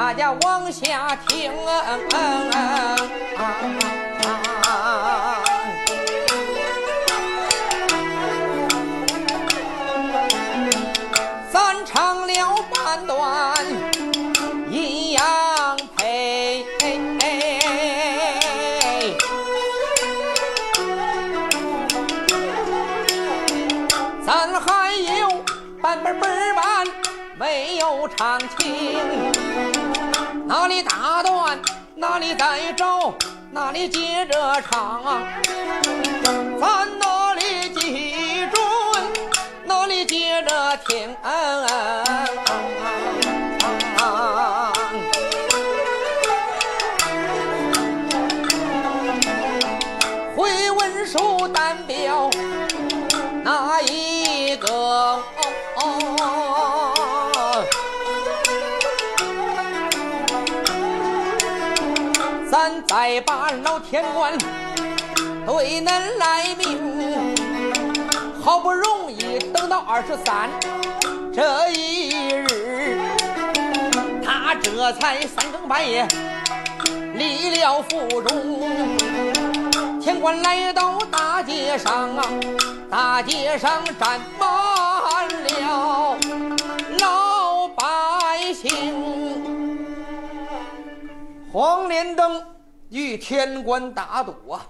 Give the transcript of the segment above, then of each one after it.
大家往下听。咱唱了半段阴阳配，咱还有半本本半没有唱清，哪里打断？哪里再找，哪里接着唱，咱哪里记准哪里接着听。再把老天官对恁来命，好不容易等到二十三这一日，他这才三更半夜离了府中。天官来到大街上啊，大街上站满了老百姓。黄连灯与天官打赌啊，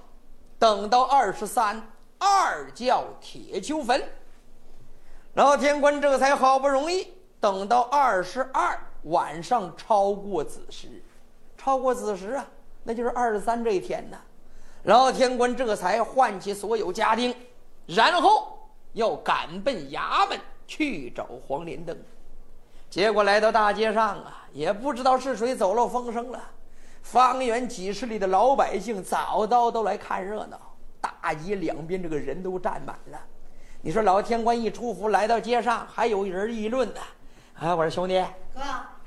等到二十三，二叫铁球坟。老天官这才好不容易等到二十二晚上超过子时，超过子时啊，那就是二十三这一天呢。老天官这才唤起所有家丁，然后要赶奔衙门去找黄连登。结果来到大街上啊，也不知道是谁走漏风声了。方圆几十里的老百姓早早都来看热闹，大街两边这个人都站满了。你说老天官一出府来到街上，还有人议论呢。啊，我说兄弟，哥，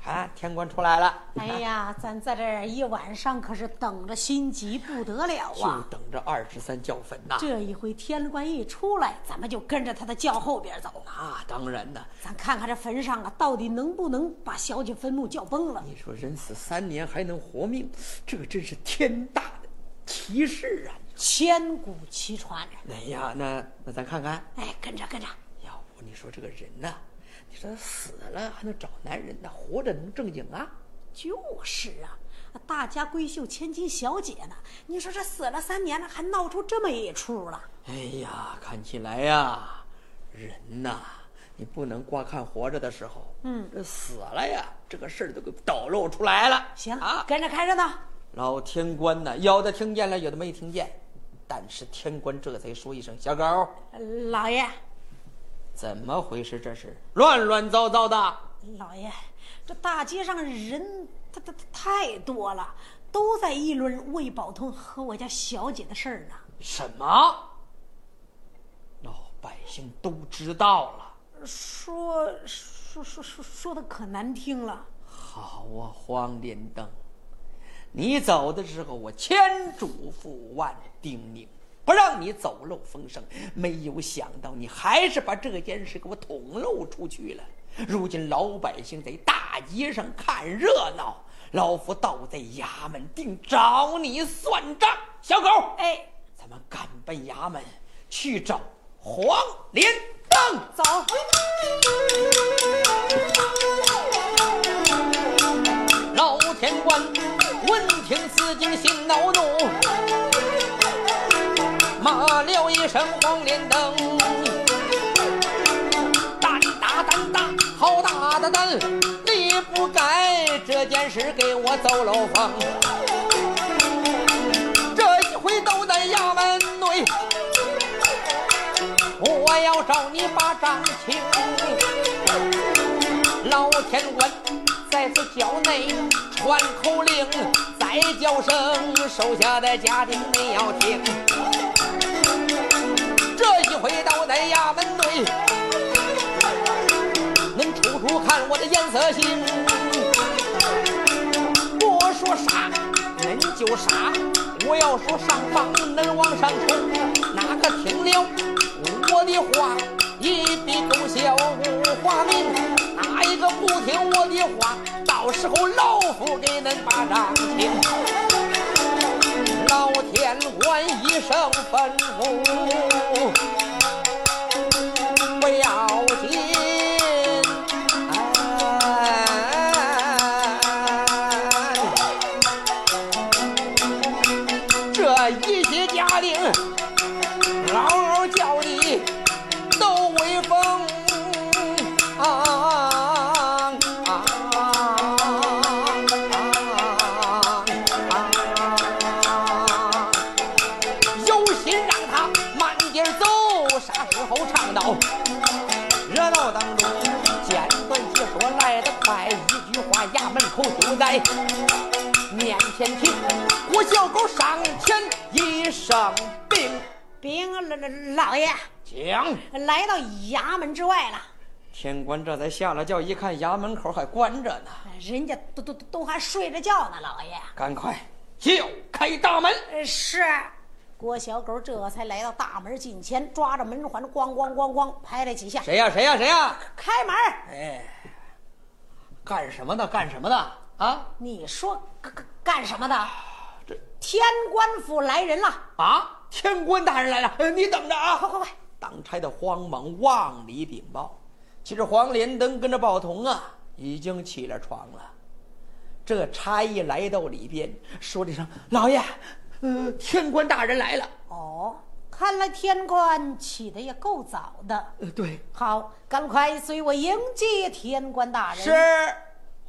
啊，天官出来了。哎呀，咱在这儿一晚上可是等着心急不得了啊就啊！等着二十三叫坟呐。这一回天官一出来，咱们就跟着他的轿后边走。那，当然的。咱看看这坟上啊，到底能不能把小姐坟墓叫崩了？你说人死三年还能活命，这个真是天大的奇事啊！千古奇传。哎呀，那那咱看看，哎，跟着跟着，要不你说这个人呐，你说死了还能找男人呢，活着能正经啊？就是啊，大家闺秀千金小姐呢？你说这死了三年了，还闹出这么一出了？哎呀，看起来呀，人呐，你不能光看活着的时候，嗯这死了呀，这个事儿都给抖露出来了。行啊，跟着看热闹。老天官呐，有的听见了，有的没听见，但是天官这才说一声：“小狗，老爷，怎么回事？这是乱乱糟糟的。”老爷，这大街上人他他他太多了，都在议论魏宝通和我家小姐的事儿呢。什么？老百姓都知道了。说说说说说的可难听了。好啊，黄连灯，你走的时候我千嘱咐万叮咛，不让你走漏风声。没有想到你还是把这件事给我捅漏出去了。如今老百姓在大街上看热闹，老夫倒在衙门定找你算账。小狗，哎，咱们赶奔衙门去找黄连登。走。老天官闻听此景心恼怒，骂了一声黄连灯，胆大胆大，好大的胆！你不该这件事给我走漏风，这一回都在衙门内，我要找你把账清。老天官在此叫内传口令，再叫声手下的家丁你要听。这一回到在衙门内，恁处处看我的颜色行。我说杀，恁就杀；我要说上房能往上冲，哪个听了我的话，一笔勾销无花名？哪一个不听我的话，到时候老夫给恁把账清。老天官一声吩咐，在面前听。我小狗上前一声禀，禀老老老爷，讲。来到衙门之外了，天官这才下了轿，一看衙门口还关着呢，人家都都都都还睡着觉呢，老爷。赶快叫开大门。呃，是。郭小狗这才来到大门近前，抓着门环，咣咣咣咣拍了几下，谁呀？谁呀？谁呀？开门。哎，干什么的？干什么的？啊你说干干干什么的？这天官府来人了，啊！天官大人来了，呃你等着啊！快快快！当差的慌忙往里禀报。其实黄连登跟着宝童啊，已经起了床了。这差役来到里边，说了一声：“老爷，呃，天官大人来了。哦，看来天官起的也够早的。”呃，对，好，赶快随我迎接天官大人。是。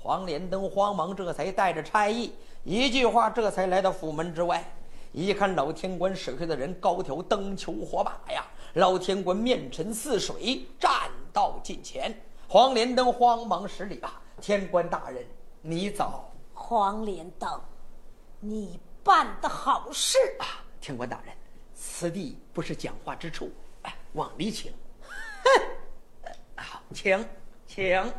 黄连登慌忙这才带着差役，一句话这才来到府门之外。一看老天官手下的人高挑灯球火把呀，老天官面沉似水，站到近前。黄连登慌忙施礼啊，天官大人，你早黄连登，你办的好事。啊！天官大人，此地不是讲话之处，哎，往里请。哼，好，请，请。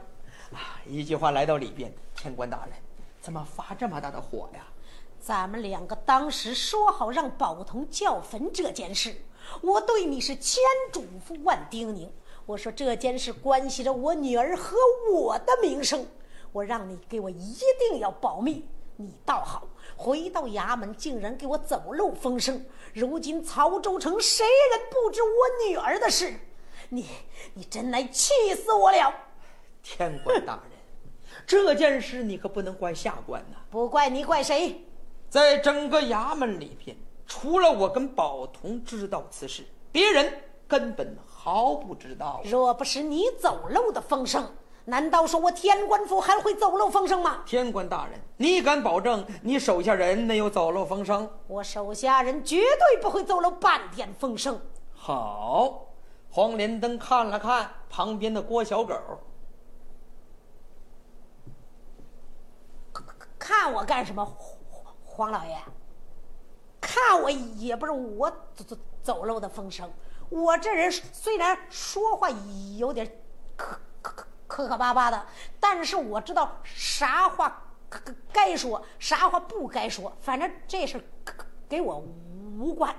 啊，一句话来到里边，天官大人，怎么发这么大的火呀？咱们两个当时说好让宝童叫坟这件事，我对你是千嘱咐万叮咛。我说这件事关系着我女儿和我的名声，我让你给我一定要保密。你倒好，回到衙门竟然给我走漏风声。如今曹州城谁人不知我女儿的事？你你真乃气死我了！天官大人，这件事你可不能怪下官呐。不怪你，怪谁？在整个衙门里边，除了我跟宝同知道此事，别人根本毫不知道。若不是你走漏的风声，难道说我天官府还会走漏风声吗？天官大人，你敢保证你手下人没有走漏风声？我手下人绝对不会走漏半点风声。好，黄连登看了看旁边的郭小狗，看我干什么，黄黄老爷？看我也不是我走走走漏的风声。我这人虽然说话有点磕磕磕磕磕巴巴的，但是我知道啥话该该说，啥话不该说。反正这事给我无关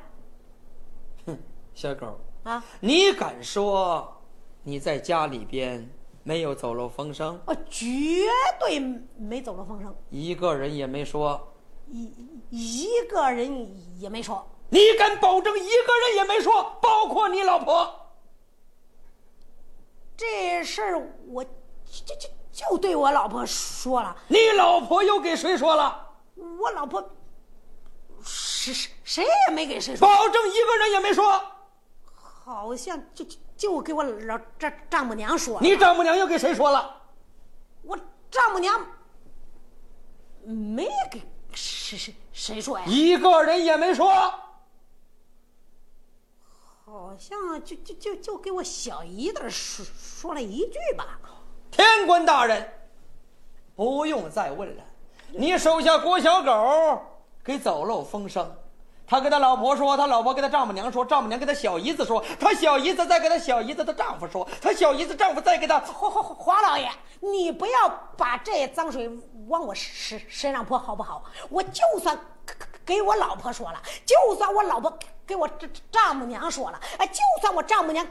哼，小狗，啊！你敢说你在家里边没有走漏风声？我绝对没走漏风声，一个人也没说。一一个人也没说。你敢保证一个人也没说，包括你老婆？这事儿我就就就对我老婆说了，你老婆又给谁说了？我老婆谁谁谁也没给谁说，保证一个人也没说。好像就就就给我老丈丈母娘说了。你丈母娘又给谁说了？我丈母娘没给谁谁谁说呀？一个人也没说。好像就就就就给我小姨子说说了一句吧。天官大人，不用再问了。你手下郭小狗给走漏风声，他跟他老婆说，他老婆跟他丈母娘说，丈母娘跟他小姨子说，他小姨子再跟他小姨子的丈夫说，他小姨子丈夫再给他。黄黄黄老爷，你不要把这脏水往我身身上泼，好不好？我就算给我老婆说了，就算我老婆给我丈丈母娘说了，哎，就算我丈母娘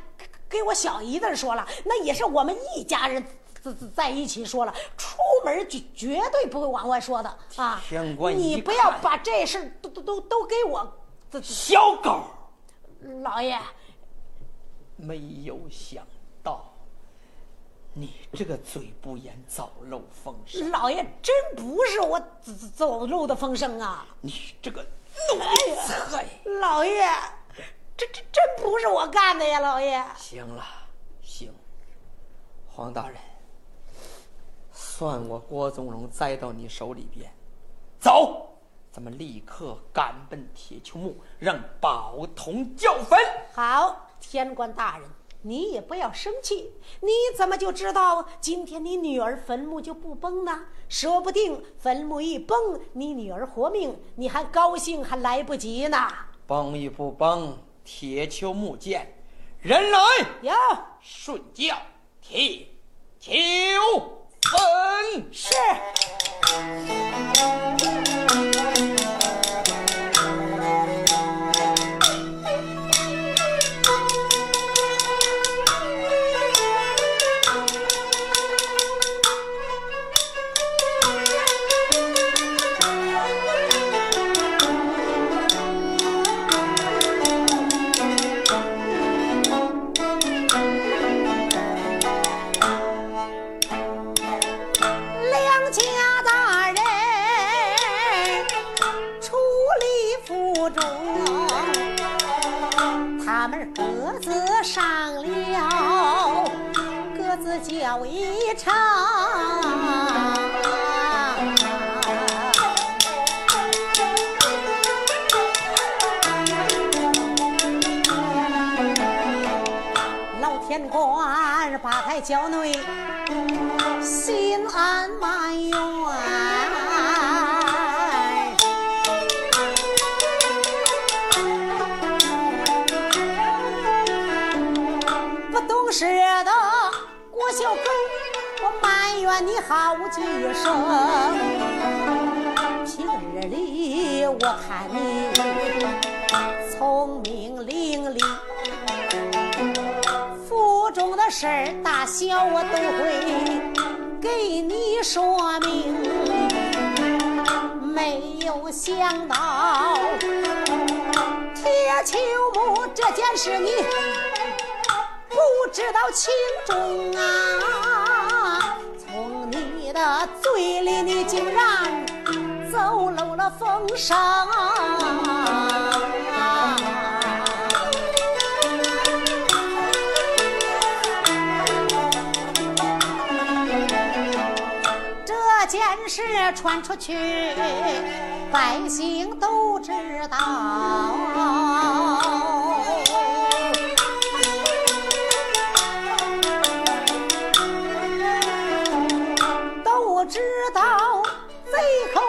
给我小姨子说了，那也是我们一家人在在一起说了，出门绝绝对不会往外说的啊！你不要把这事都都都都给我。小狗，老爷，没有想到。你这个嘴不严早漏风声，老爷真不是我走漏的风声啊！你这个奴才，老爷，这这真不是我干的呀，老爷。行了，行，黄大人，算我郭宗荣栽到你手里边。走，咱们立刻赶奔铁丘墓，让宝童叫坟。好，天官大人。你也不要生气，你怎么就知道今天你女儿坟墓就不崩呢？说不定坟墓一崩，你女儿活命，你还高兴还来不及呢。崩与不崩，铁丘木见，人来有顺嗯是咱们各自上了，各自叫一场。老天官把抬轿内心安满哟。好几声。平日里我看你聪明伶俐。府中的事儿大小我都会给你说明，没有想到铁球木这件事你不知道轻重啊！从你的嘴里你竟然走漏了风声。这件事传出去，百姓都知道，贼寇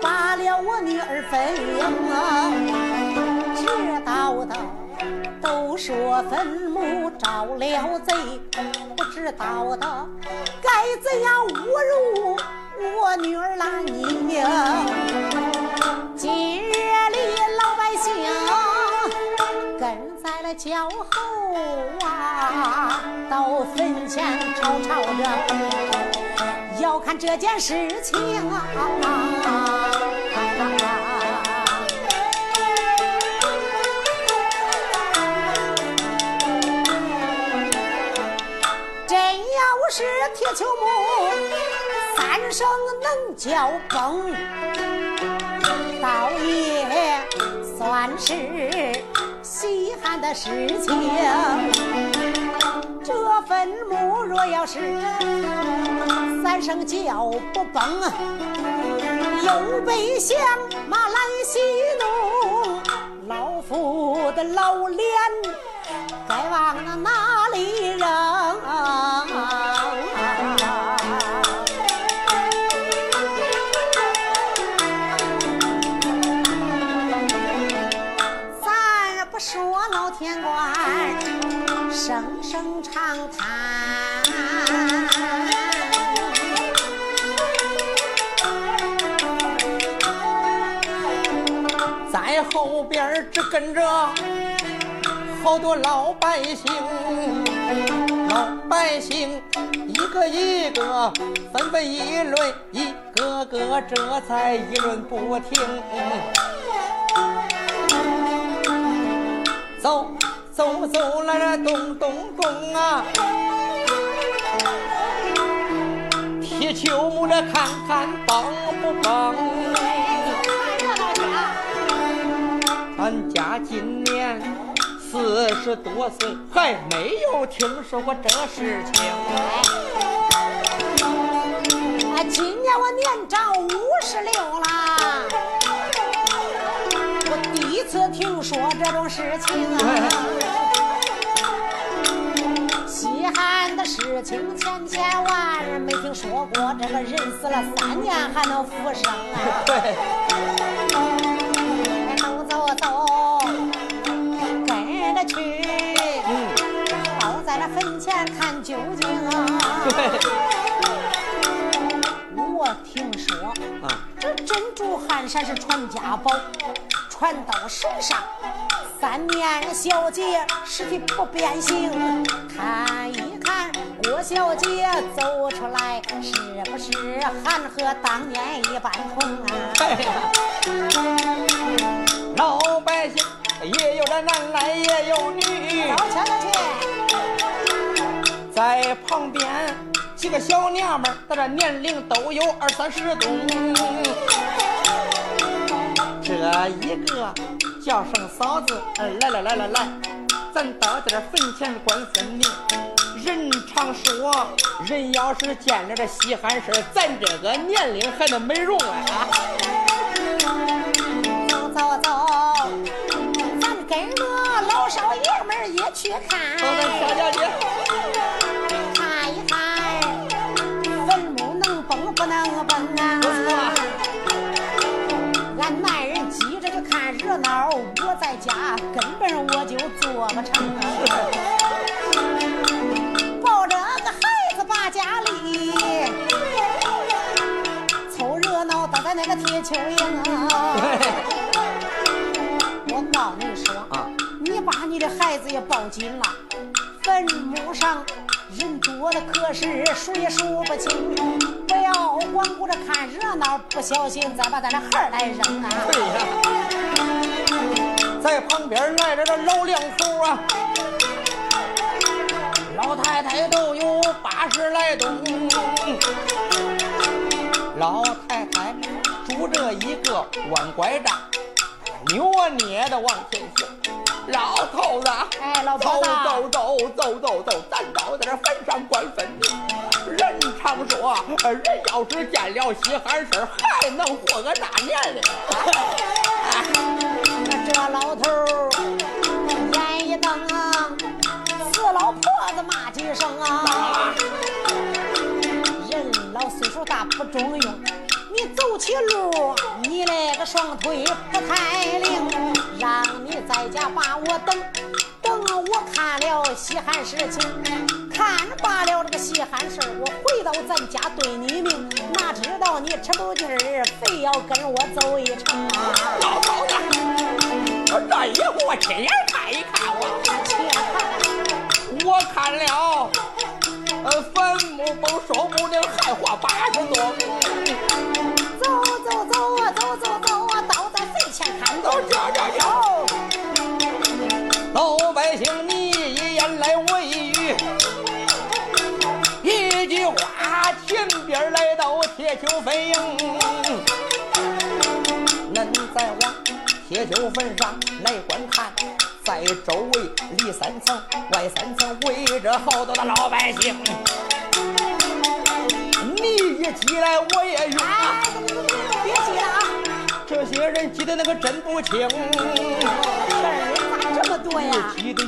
把了我女儿坟知道的都说坟墓着了贼，不知道的该怎样侮辱。我女儿拉你，今日里老百姓跟在了脚后啊，到坟前吵吵着，要看这件事情啊。真要是铁球木。三声能叫崩，倒也算是稀罕的事情。这坟墓若要是三声叫不崩，有百姓马来戏弄，老夫的老脸该往那哪里扔？边儿只跟着好多老百姓，老百姓一个一个纷纷议论，一个个这才议论不停。走走走来了，咚咚咚啊！铁球木这看看棒不棒？俺家今年四十多岁，还没有听说过这事情。啊，今年我年长五十六了，我第一次听说这种事情啊。稀罕的事情千千万，没听说过这个人死了三年还能复生啊！对，能走走，跟着去，倒在那坟前看究竟啊！我听说啊，这珍珠汗衫是传家宝，传到手上。三年小姐尸体不变形，看一看郭小姐走出来，是不是还和当年一般同啊？老百姓也有这男来也有女，道歉道歉，在旁边几个小娘们儿，这年龄都有二三十多。这一个叫声嫂子，来来来来来，咱到这坟前观坟茗。人常说，人要是见着这稀罕事，咱这个年龄还能美容啊！走走走，老少爷们儿也去看。看一看坟墓能崩不能崩啊？俺男人急着就看热闹，我在家根本我就做不成啊。抱着个孩子把家里，凑热闹打在那个铁球营的孩子也抱紧了，坟墓上人多的可是数也数不清，不要光顾着看热闹，不小心再把咱的孩儿来扔啊！对呀，在旁边来了这老两口啊，老太太都有八十来冬，老太太拄着一个弯拐杖，扭啊捏的往前行。老头子，哎老头走子走走走走走，咱到在这坟上观坟茗。人常说，人要是见了稀罕事儿，还能活个大年龄。这老头儿眼一瞪啊，死老婆子骂几声啊！人老岁数大不中用，你走起路，你那个双腿不太灵，让你在家把我等，等我看了稀罕事情，看罢了这个稀罕事，我回到咱家对你命，哪知道你吃不劲儿，非要跟我走一程啊！老头子，这一回我亲眼看一看我，我看了，坟墓崩，说不定还活八十多。走走走啊，走走走啊，到在坟前看都这这哦，老百姓你一言来我一语，一句话，前边来到铁球坟营，恁再往铁球坟上来观看，在周围里三层外三层围着好多的老百姓，你一起来我也晕啊！哎，别急了啊，这些人记得那个真不轻。事儿咋这么多呀？记得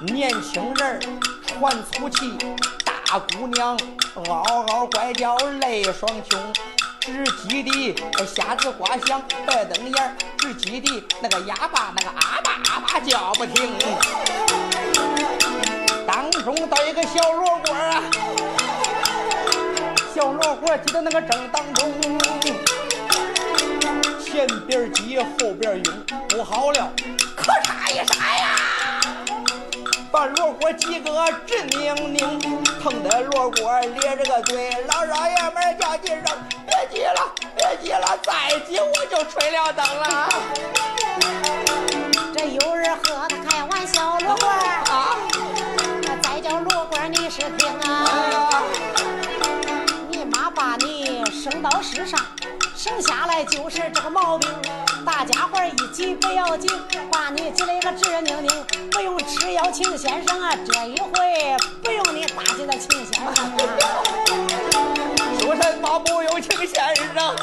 年轻人喘粗气，大姑娘嗷嗷怪叫泪双穷，只记得瞎子瓜响白瞪眼儿，只记得那个哑巴那个阿巴阿巴叫不停。当中到一个小罗锅啊，小罗锅挤到那个正当中，前边挤后边涌，不好了，可嚓一闪呀！把罗锅挤个直拧拧，疼得罗锅咧着个嘴。老少爷们叫几声，别急了，别急了，再急我就吹了灯了。这有人和他开玩笑，罗锅啊，再叫罗锅你是听啊，到世上。生下来就是这个毛病，大家伙一急不要紧，把你急了个直拧拧，不用吃药，请先生啊，这一回不用你打起了请先生。说什么不用请先生？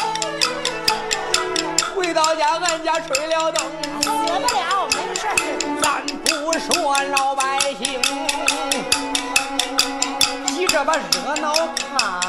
回到家俺家吹了灯，死不了，没事。咱不说老百姓，你这把热闹看。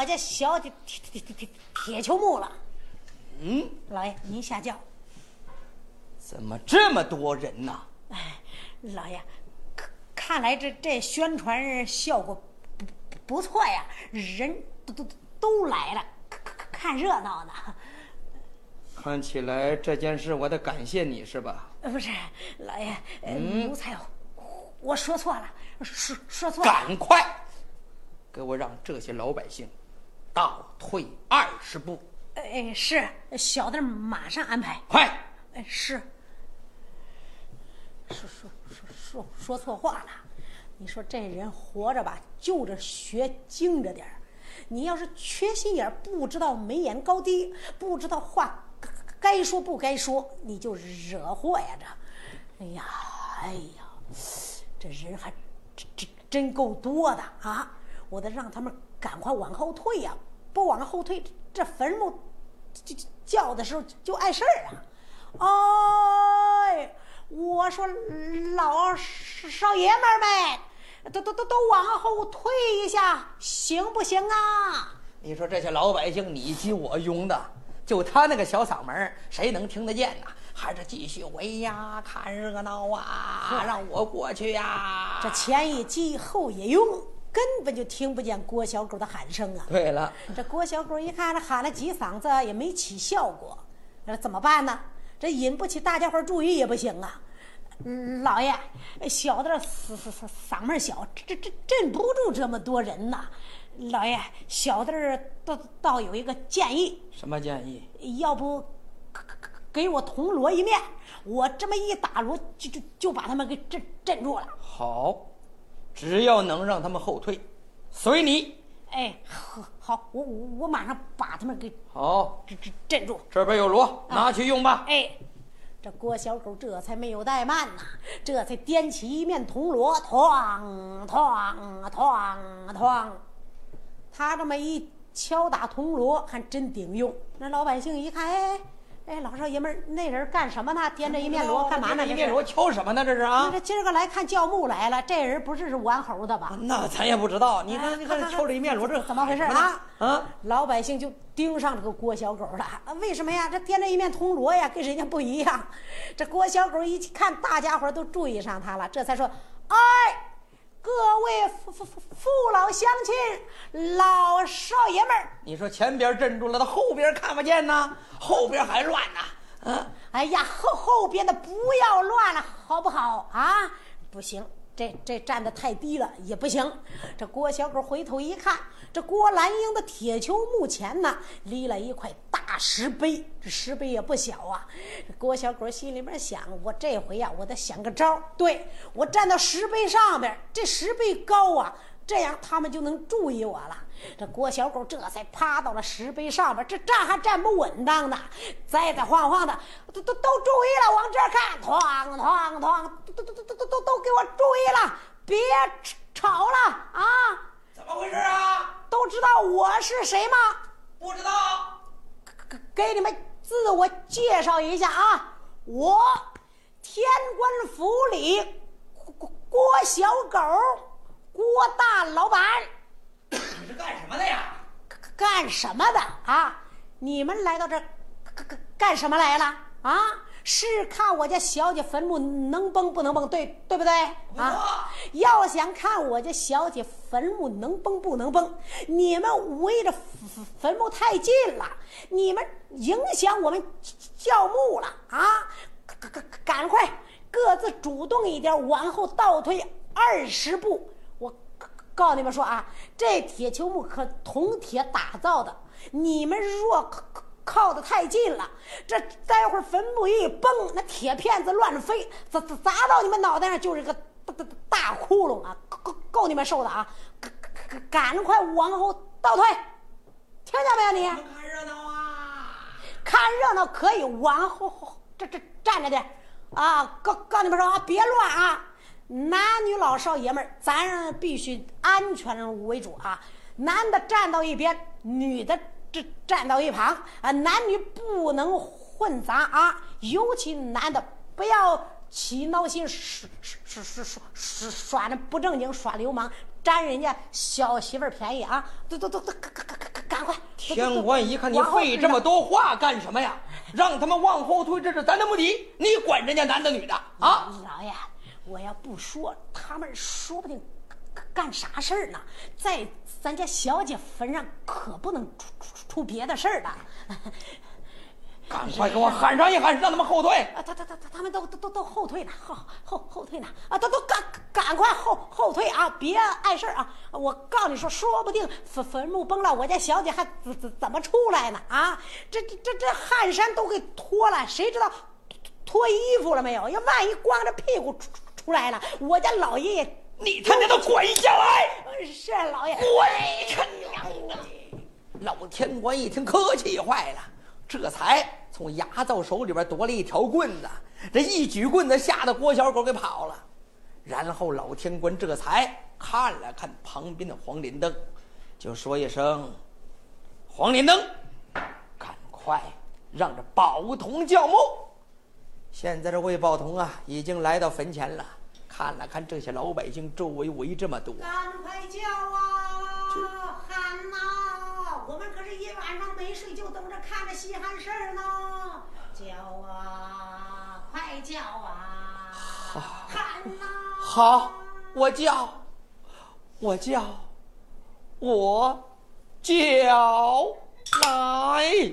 我家小铁铁铁铁铁铁球木了。嗯，老爷您下轿。怎么这么多人呢？哎，老爷，看看来这这宣传效果不不错呀，人都都都来了，看看热闹呢。看起来这件事我得感谢你是吧？呃，不是，老爷，奴才我说错了，说说错了。赶快。给我让这些老百姓倒退二十步。哎，是小的马上安排。快！哎，是。说说说说说错话了。你说这人活着吧，就着学精着点儿。你要是缺心眼儿不知道眉眼高低，不知道话该说不该说，你就惹祸呀！这，哎呀，哎呀，这人还真真真够多的啊！我得让他们赶快往后退呀！不往后退，这坟墓就叫的时候就碍事儿啊！哎，我说老少爷们儿们，都都都都往后退一下，行不行啊？你说这些老百姓你急我拥的，就他那个小嗓门，谁能听得见呢？还是继续围呀，看热闹啊，让我过去呀！这前一急后一拥。根本就听不见郭小狗的喊声啊！对了，这郭小狗一看，这喊了几嗓子也没起效果，那怎么办呢？这引不起大家伙注意也不行啊！老爷，小的嗓嗓嗓嗓门小，这这镇不住这么多人呐！老爷，小的倒倒有一个建议。什么建议？要不给我铜锣一面，我这么一打锣，就就就把他们给镇镇住了。好。只要能让他们后退，随你。哎，好，好，我我我马上把他们给好镇镇镇住。这边有锣，拿去用吧。哎，这郭小狗这才没有怠慢呐，这才掂起一面铜锣，哐哐哐哐，他这么一敲打铜锣，还真顶用。那老百姓一看，哎。哎，老少爷们儿，那人干什么呢？掂着一面锣干嘛呢？一面锣敲什么呢？这是啊？这今儿个来看教牧来了，这人不是是玩猴的吧？那咱也不知道。你看，你看，敲着一面锣，这怎么回事啊？啊！老百姓就盯上这个郭小狗了。为什么呀？这掂着一面铜锣呀，跟人家不一样。这郭小狗一看，大家伙都注意上他了，这才说：“哎。”各位父父父父老乡亲、老少爷们儿，你说前边镇住了，他后边看不见呢，后边还乱呢。嗯，哎呀，后后边的不要乱了，好不好啊？不行。这这站的太低了也不行。这郭小狗回头一看，这郭兰英的铁球墓前呢，立了一块大石碑，这石碑也不小啊。郭小狗心里边想：我这回呀，我得想个招对我站到石碑上边，这石碑高啊。这样他们就能注意我了。这郭小狗这才趴到了石碑上边，这站还站不稳当呢，栽栽晃晃的，都都都注意了，往这儿看，哐哐哐，都都都都都都都给我注意了，别吵了啊！怎么回事啊？我是谁吗？不知道。给给你们自我介绍一下啊，我天官府里郭郭小狗，郭大老板。你是干什么的呀？干什么的啊？你们来到这干干干什么来了啊？是看我家小姐坟墓能崩不能崩，对对不对啊？要想看我家小姐坟墓能崩不能崩，你们围着坟坟墓太近了，你们影响我们叫墓了啊！赶赶赶快，各自主动一点，往后倒退二十步。我告诉你们说啊，这铁球墓可铜铁打造的，你们若靠得太近了，这待会儿坟墓一崩，那铁片子乱飞，砸砸砸到你们脑袋上就是个大大大窟窿啊！够够你们受的啊！赶赶赶快往后倒退，听见没有你？看热闹啊！看热闹可以往后后这这站着点啊！告告你们说啊，别乱啊！男女老少爷们儿，咱必须安全为主啊！男的站到一边，女的这站到一旁啊！男女不能混杂啊！尤其男的不要起闹心，耍耍耍耍耍耍那不正经，耍流氓，占人家小媳妇儿便宜啊！都都都都赶赶赶赶赶快！天官一看你往后费这么多话干什么呀？让他们往后退，这是咱的目的。你管人家男的女的啊？老爷，我要不说，他们说不定干干啥事儿呢？在咱家小姐坟上可不能出出出别的事儿的。赶快给我喊上一喊，让他们后退。啊，他他他他他们都都都都后退呢，后后后退呢！啊，都都赶赶快后后退啊！别碍事儿啊！我告诉你说，说不定坟坟墓崩了，我家小姐还怎怎怎么出来呢？啊，这这这这汗衫都给脱了，谁知道脱衣服了没有？要万一光着屁股出出出来了，我家老爷爷你他娘的滚下来！呃是啊老爷，滚！他娘的！老天官一听可气坏了，这才从牙皂手里边夺了一条棍子，这一举棍子吓得郭小狗给跑了。然后老天官这才看了看旁边的黄连灯，就说一声：“黄连灯，赶快让这宝童叫墓。”现在这魏宝童啊，已经来到坟前了，看了看这些老百姓，周围围这么多。赶快叫啊，喊呐！我们可是一晚上没睡，就等着看着稀罕事儿呢。叫啊，快叫啊，喊呐！好，我叫，我叫，我叫来。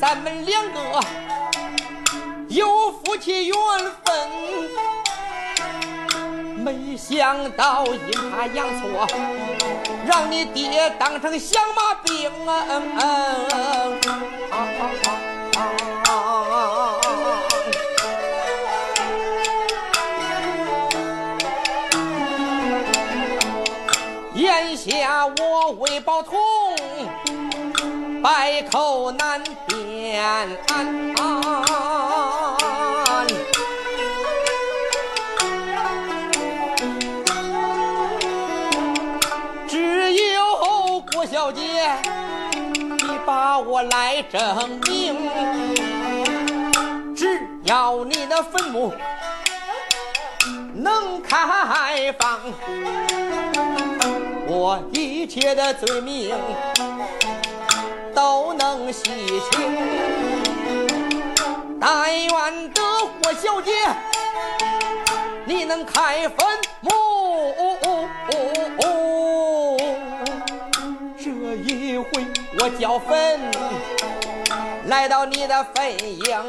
咱们两个有夫妻缘分，没想到阴差阳错，让你爹当成响马兵啊！眼下我魏宝通。百口难辩，只有郭小姐，你把我来证明。只要你的坟墓能开放，我一切的罪名都能洗清。但愿得霍小姐，你能开坟墓。这一回我叫坟，来到你的坟茔。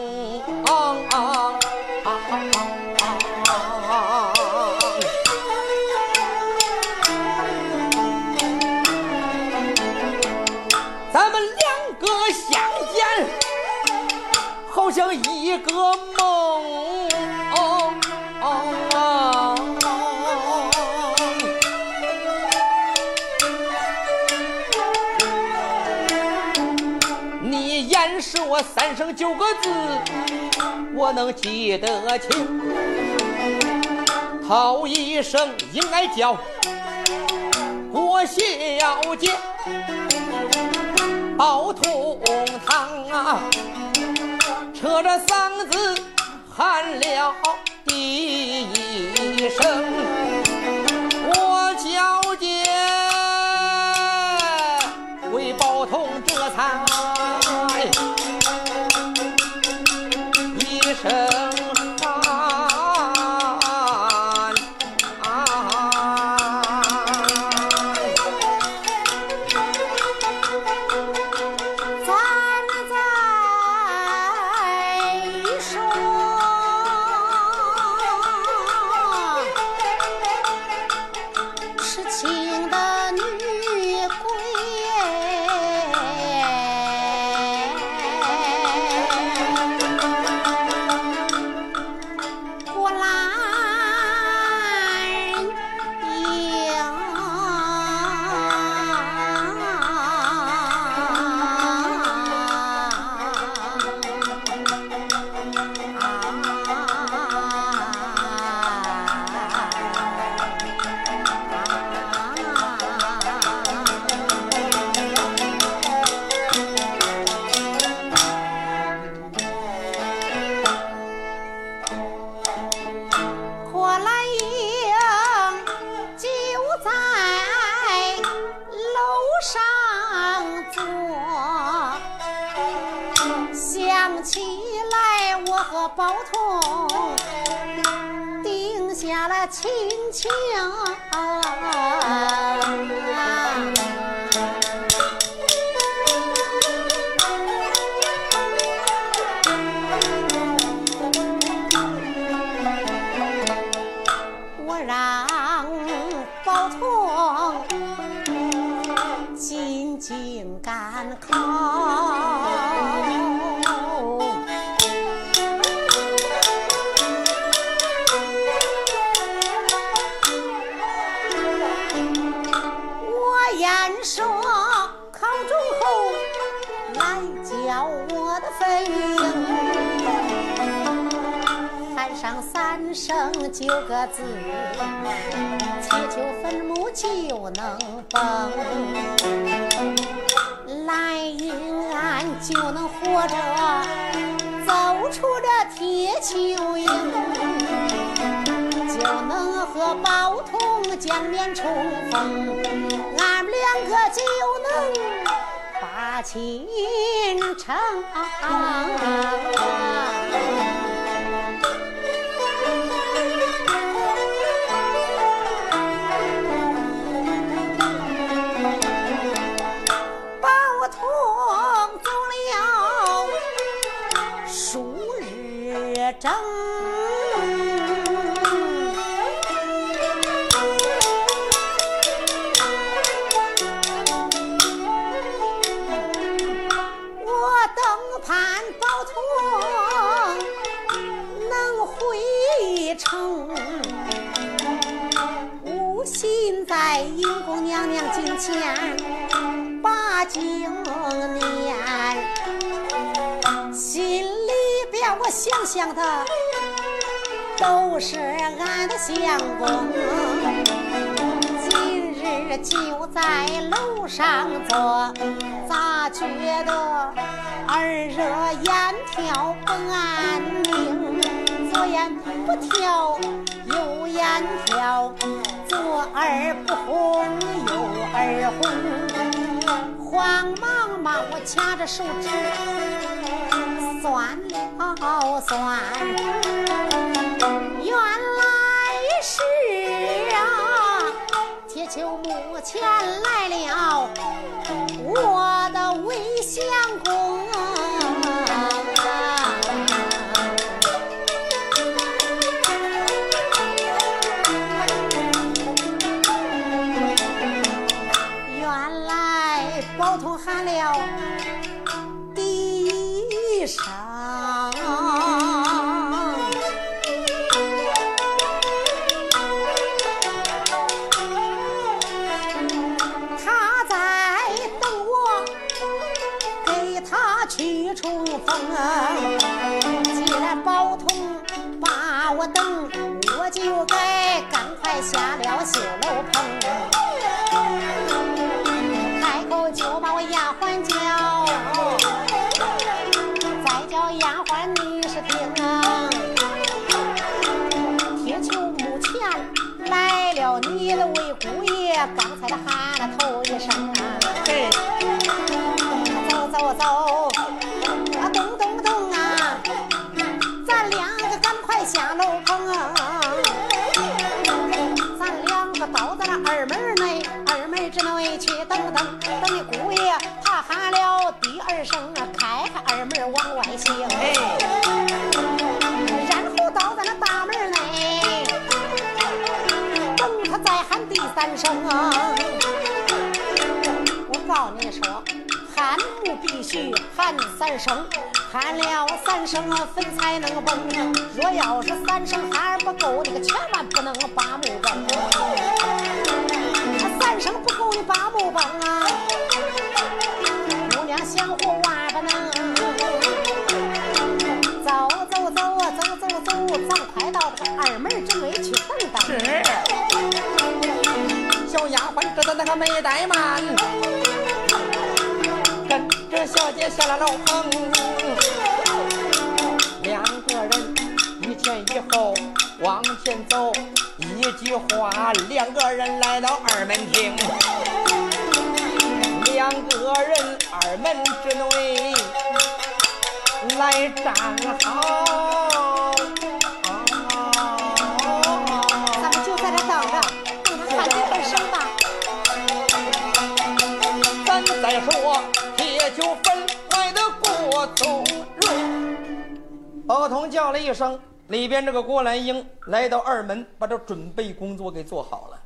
咱们两个相见，好像一个梦。你言是我三声九个字，我能记得清。头一声应该叫郭小姐。抱通堂啊，扯着嗓子喊了一声，言说考中后来叫我的坟，喊上三声九个字，祈求坟墓就能崩，来银安就能活着走出这铁锹营，就能和宝通见面重逢。可就能把情成，把我同做了数日争。公娘娘近前把经念，心里边我想想的都是俺的相公。今日就在楼上坐，咋觉得耳热眼跳不安宁？左眼不跳，右眼跳，左耳不红，二红，慌忙忙我掐着手指算了算，原来是啊，铁球目前来了我的魏相公。声啊！我告诉你说，喊木必须喊三声，喊了三声啊，坟才能崩。若要是三声喊不够，你可千万不能把木崩。三声不够，你把木崩啊！那个没怠慢，跟着小姐下了楼棚，两个人一前一后往前走，一句话，两个人来到二门厅，两个人二门之内来站好。包通叫了一声，里边这个郭兰英来到二门，把这准备工作给做好了。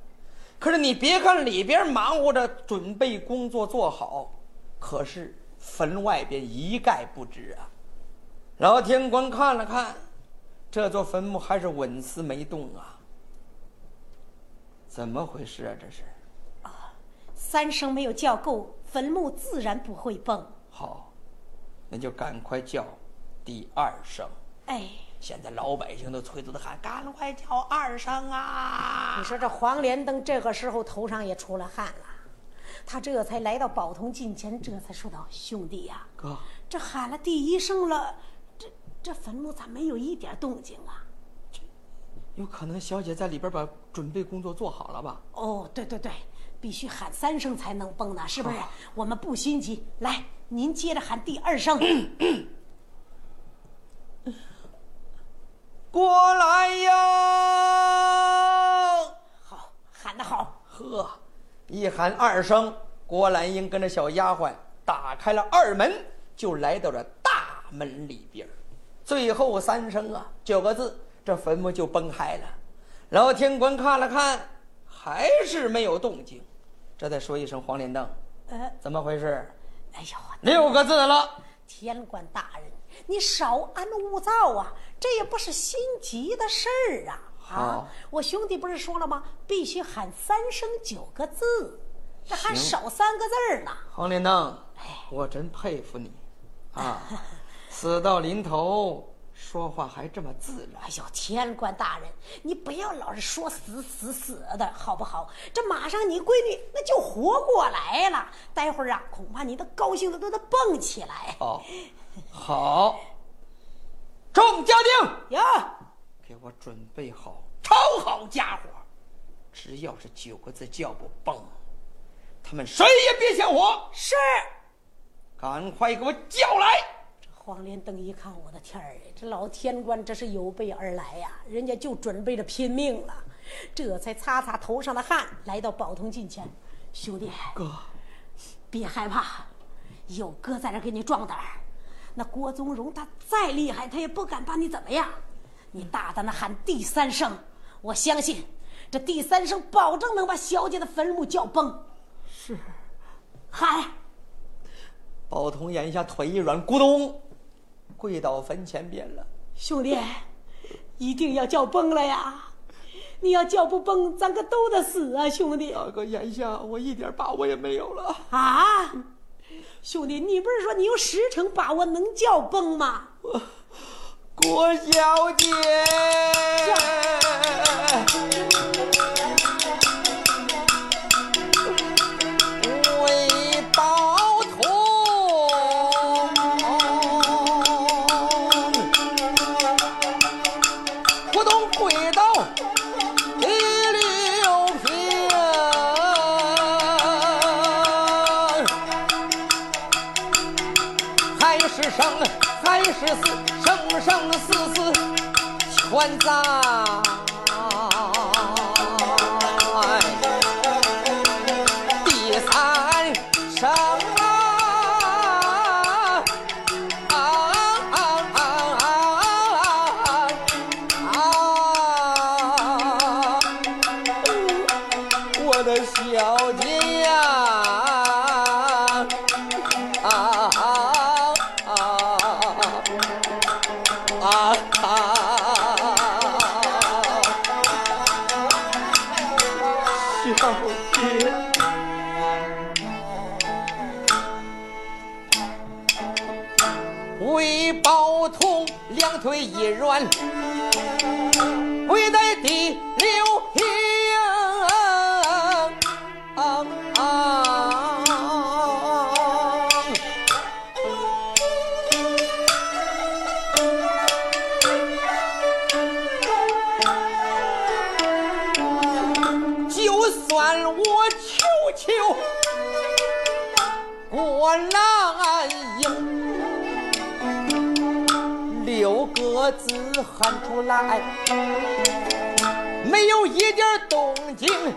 可是你别看里边忙活着准备工作做好，可是坟外边一概不知啊。老天官看了看，这座坟墓还是纹丝没动啊，怎么回事啊？这是。啊三声没有叫够，坟墓自然不会蹦。好，那就赶快叫第二声。哎，现在老百姓都催促的喊：“赶快叫二声啊你说这黄连登这个时候头上也出了汗了，他这才来到宝通近前，这才说道：“兄弟呀、！”哥，这喊了第一声了，这这坟墓咋没有一点动静啊？有可能小姐在里边把准备工作做好了吧？哦，对对对，必须喊三声才能蹦呢，是不是？我们不心急，来，您接着喊第二声。过来呀！好，喊得好。呵，一喊二声，郭兰英跟着小丫鬟打开了二门，就来到了大门里边儿。最后三声啊，九个字，这坟墓就崩开了。老天官看了看，还是没有动静，这才说一声：“黄连灯，呃，怎么回事？”哎呦，六个字了。天官大人，你少安勿躁啊，这也不是心急的事儿啊。啊，我兄弟不是说了吗？必须喊三声九个字，这还少三个字儿呢。黄连灯，我真佩服你，啊，死到临头说话还这么自然。哎呦，天官大人，你不要老是说死死死的，好不好？这马上你闺女那就活过来了，待会儿啊，恐怕你都高兴的都得蹦起来。好，好，众家丁，呀，给我准备好好家伙，只要是九个字叫不蹦，他们谁也别想活。是。赶快给我叫来！这黄连登一看，我的天儿，这老天官这是有备而来呀，人家就准备着拼命了。这才擦擦头上的汗，来到宝通近前，兄弟，哥，别害怕，有哥在这给你壮胆。那郭宗荣他再厉害，他也不敢把你怎么样。你大胆的喊第三声，我相信这第三声保证能把小姐的坟墓叫崩。是，喊。宝通眼下腿一软，咕咚，跪到坟前边了。兄弟，一定要叫崩了呀！你要叫不崩，咱可都得死啊！兄弟，大哥，眼下我一点把握也没有了啊！兄弟，你不是说你有十成把握能叫崩吗？郭小姐。十四，生生死死全砸。动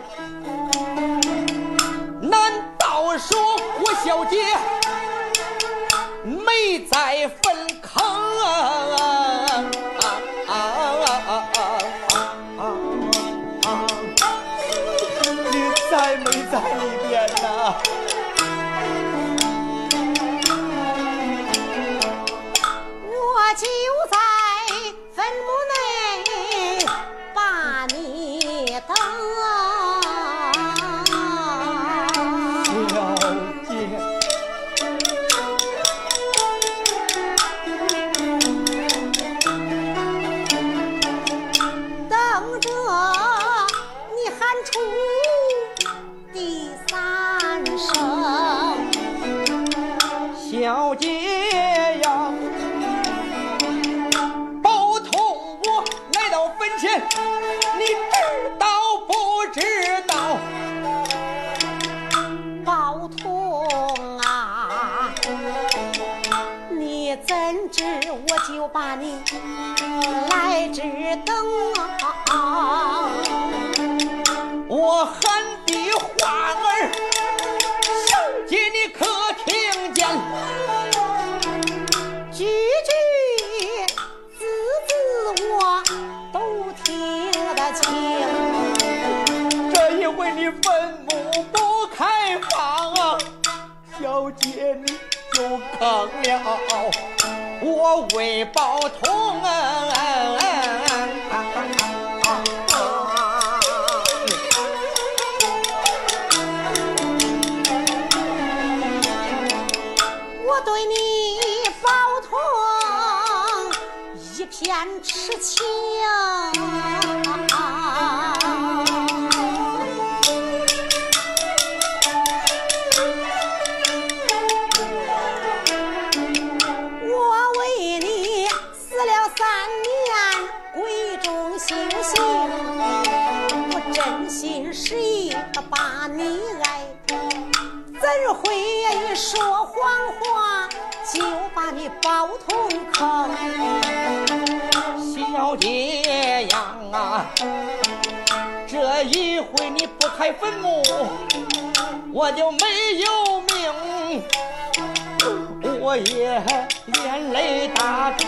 这一回你不开坟墓，我就没有命，我也连累大哥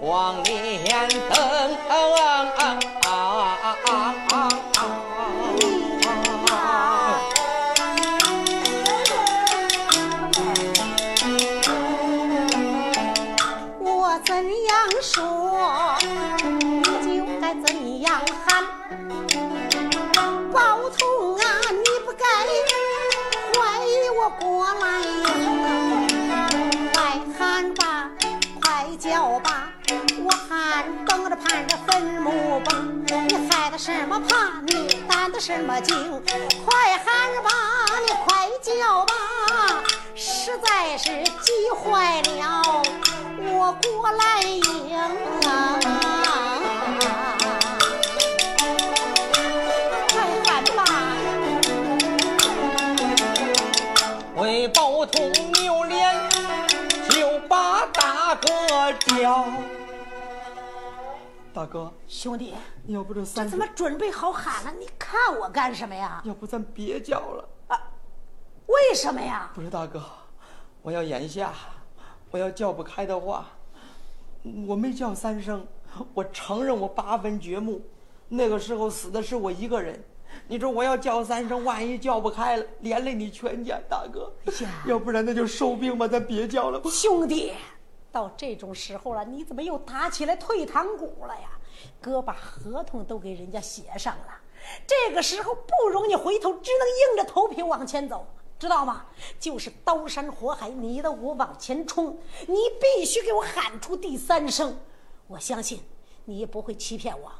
黄连灯。我怎样说，包同啊，你不该怀疑我过来呀！快喊吧，快叫吧，我喊等着盼着坟墓吧。你害的什么怕？你担的什么惊？快喊吧，你快叫吧，实在是急坏了。我过来迎啊！为包同扭脸，就把大哥叫。大哥，兄弟，要不这这三怎么准备好喊了？你看我干什么呀？要不咱别叫了啊。为什么呀？不是大哥，我要眼下，我要叫不开的话，我没叫三声，我承认我八分掘墓，那个时候死的是我一个人。你说我要叫三声，万一叫不开了，连累你全家，大哥。要不然那就收兵吧，咱别叫了吧。兄弟，到这种时候了，你怎么又打起来退堂鼓了呀？哥把合同都给人家写上了，这个时候不容你回头，只能硬着头皮往前走，知道吗？就是刀山火海，你的我往前冲，你必须给我喊出第三声。我相信你也不会欺骗我，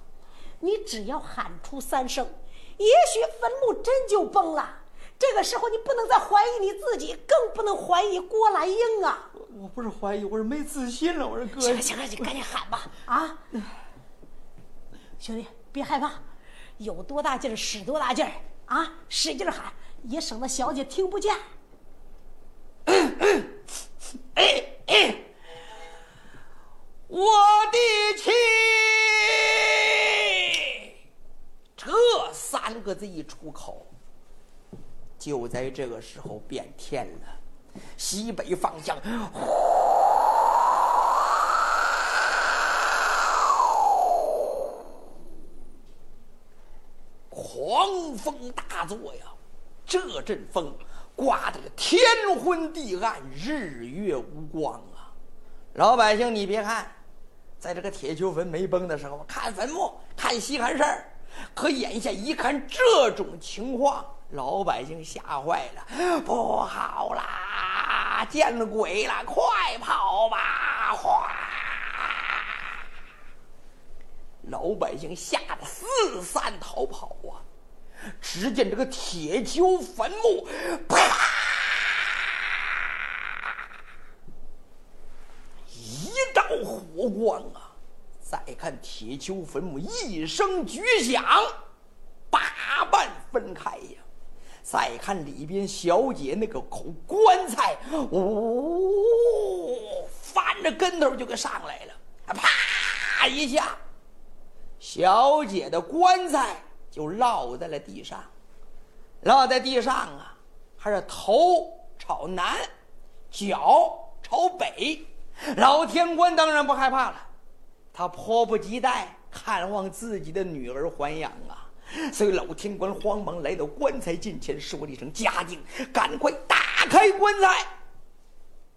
你只要喊出三声，也许坟墓真就崩了。这个时候你不能再怀疑你自己，更不能怀疑郭兰英啊！我不是怀疑，我是没自信了。我说哥，行了行了，你赶紧喊吧啊！兄弟，别害怕，有多大劲儿使多大劲儿啊！使劲儿喊，也省得小姐听不见。哎 哎我的妻，这三个字一出口，就在这个时候变天了。西北方向，呼狂风大作呀！这阵风刮得天昏地暗，日月无光啊！老百姓，你别看，在这个铁球坟没崩的时候，看坟墓看稀罕事儿，可眼下一看这种情况，老百姓吓坏了，不好啦，见鬼了，快跑吧！哗！老百姓吓得四散逃跑啊！只见这个铁锹坟墓，啪！一道火光啊！再看铁锹坟墓，一声巨响，八瓣分开呀！再看里边小姐那个口棺材，呜、翻着跟头就给上来了，啪一下，小姐的棺材就落在了地上，落在地上啊，还是头朝南，脚朝北。老天官当然不害怕了，他迫不及待看望自己的女儿还阳啊！所以老天官慌忙来到棺材近前，说了一声：“家丁，赶快打开棺材！”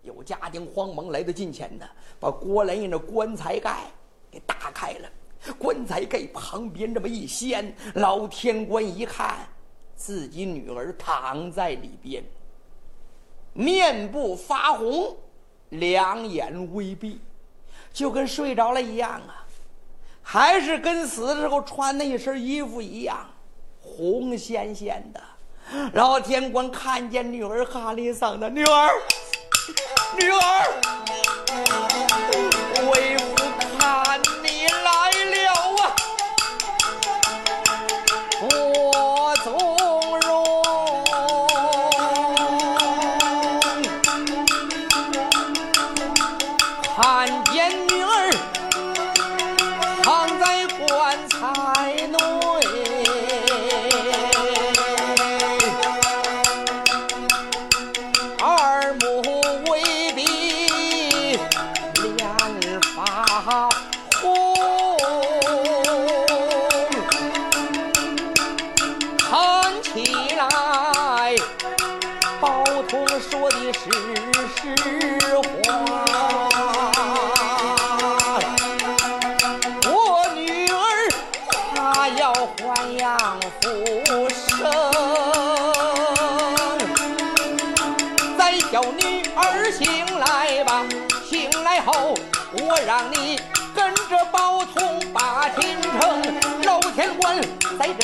有家丁慌忙来到近前呢，把郭兰英的棺材盖给打开了。棺材盖旁边这么一掀，老天官一看，自己女儿躺在里边，面部发红，两眼微闭，就跟睡着了一样啊，还是跟死的时候穿那一身衣服一样，红鲜鲜的。老天官看见女儿哈里桑的女儿，女儿，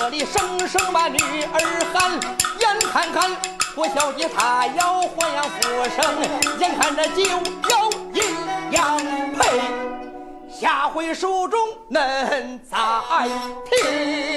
里声声把女儿喊，眼看看。我小姐她要还阳复生，眼看着就要阴阳配，下回书中恁再听。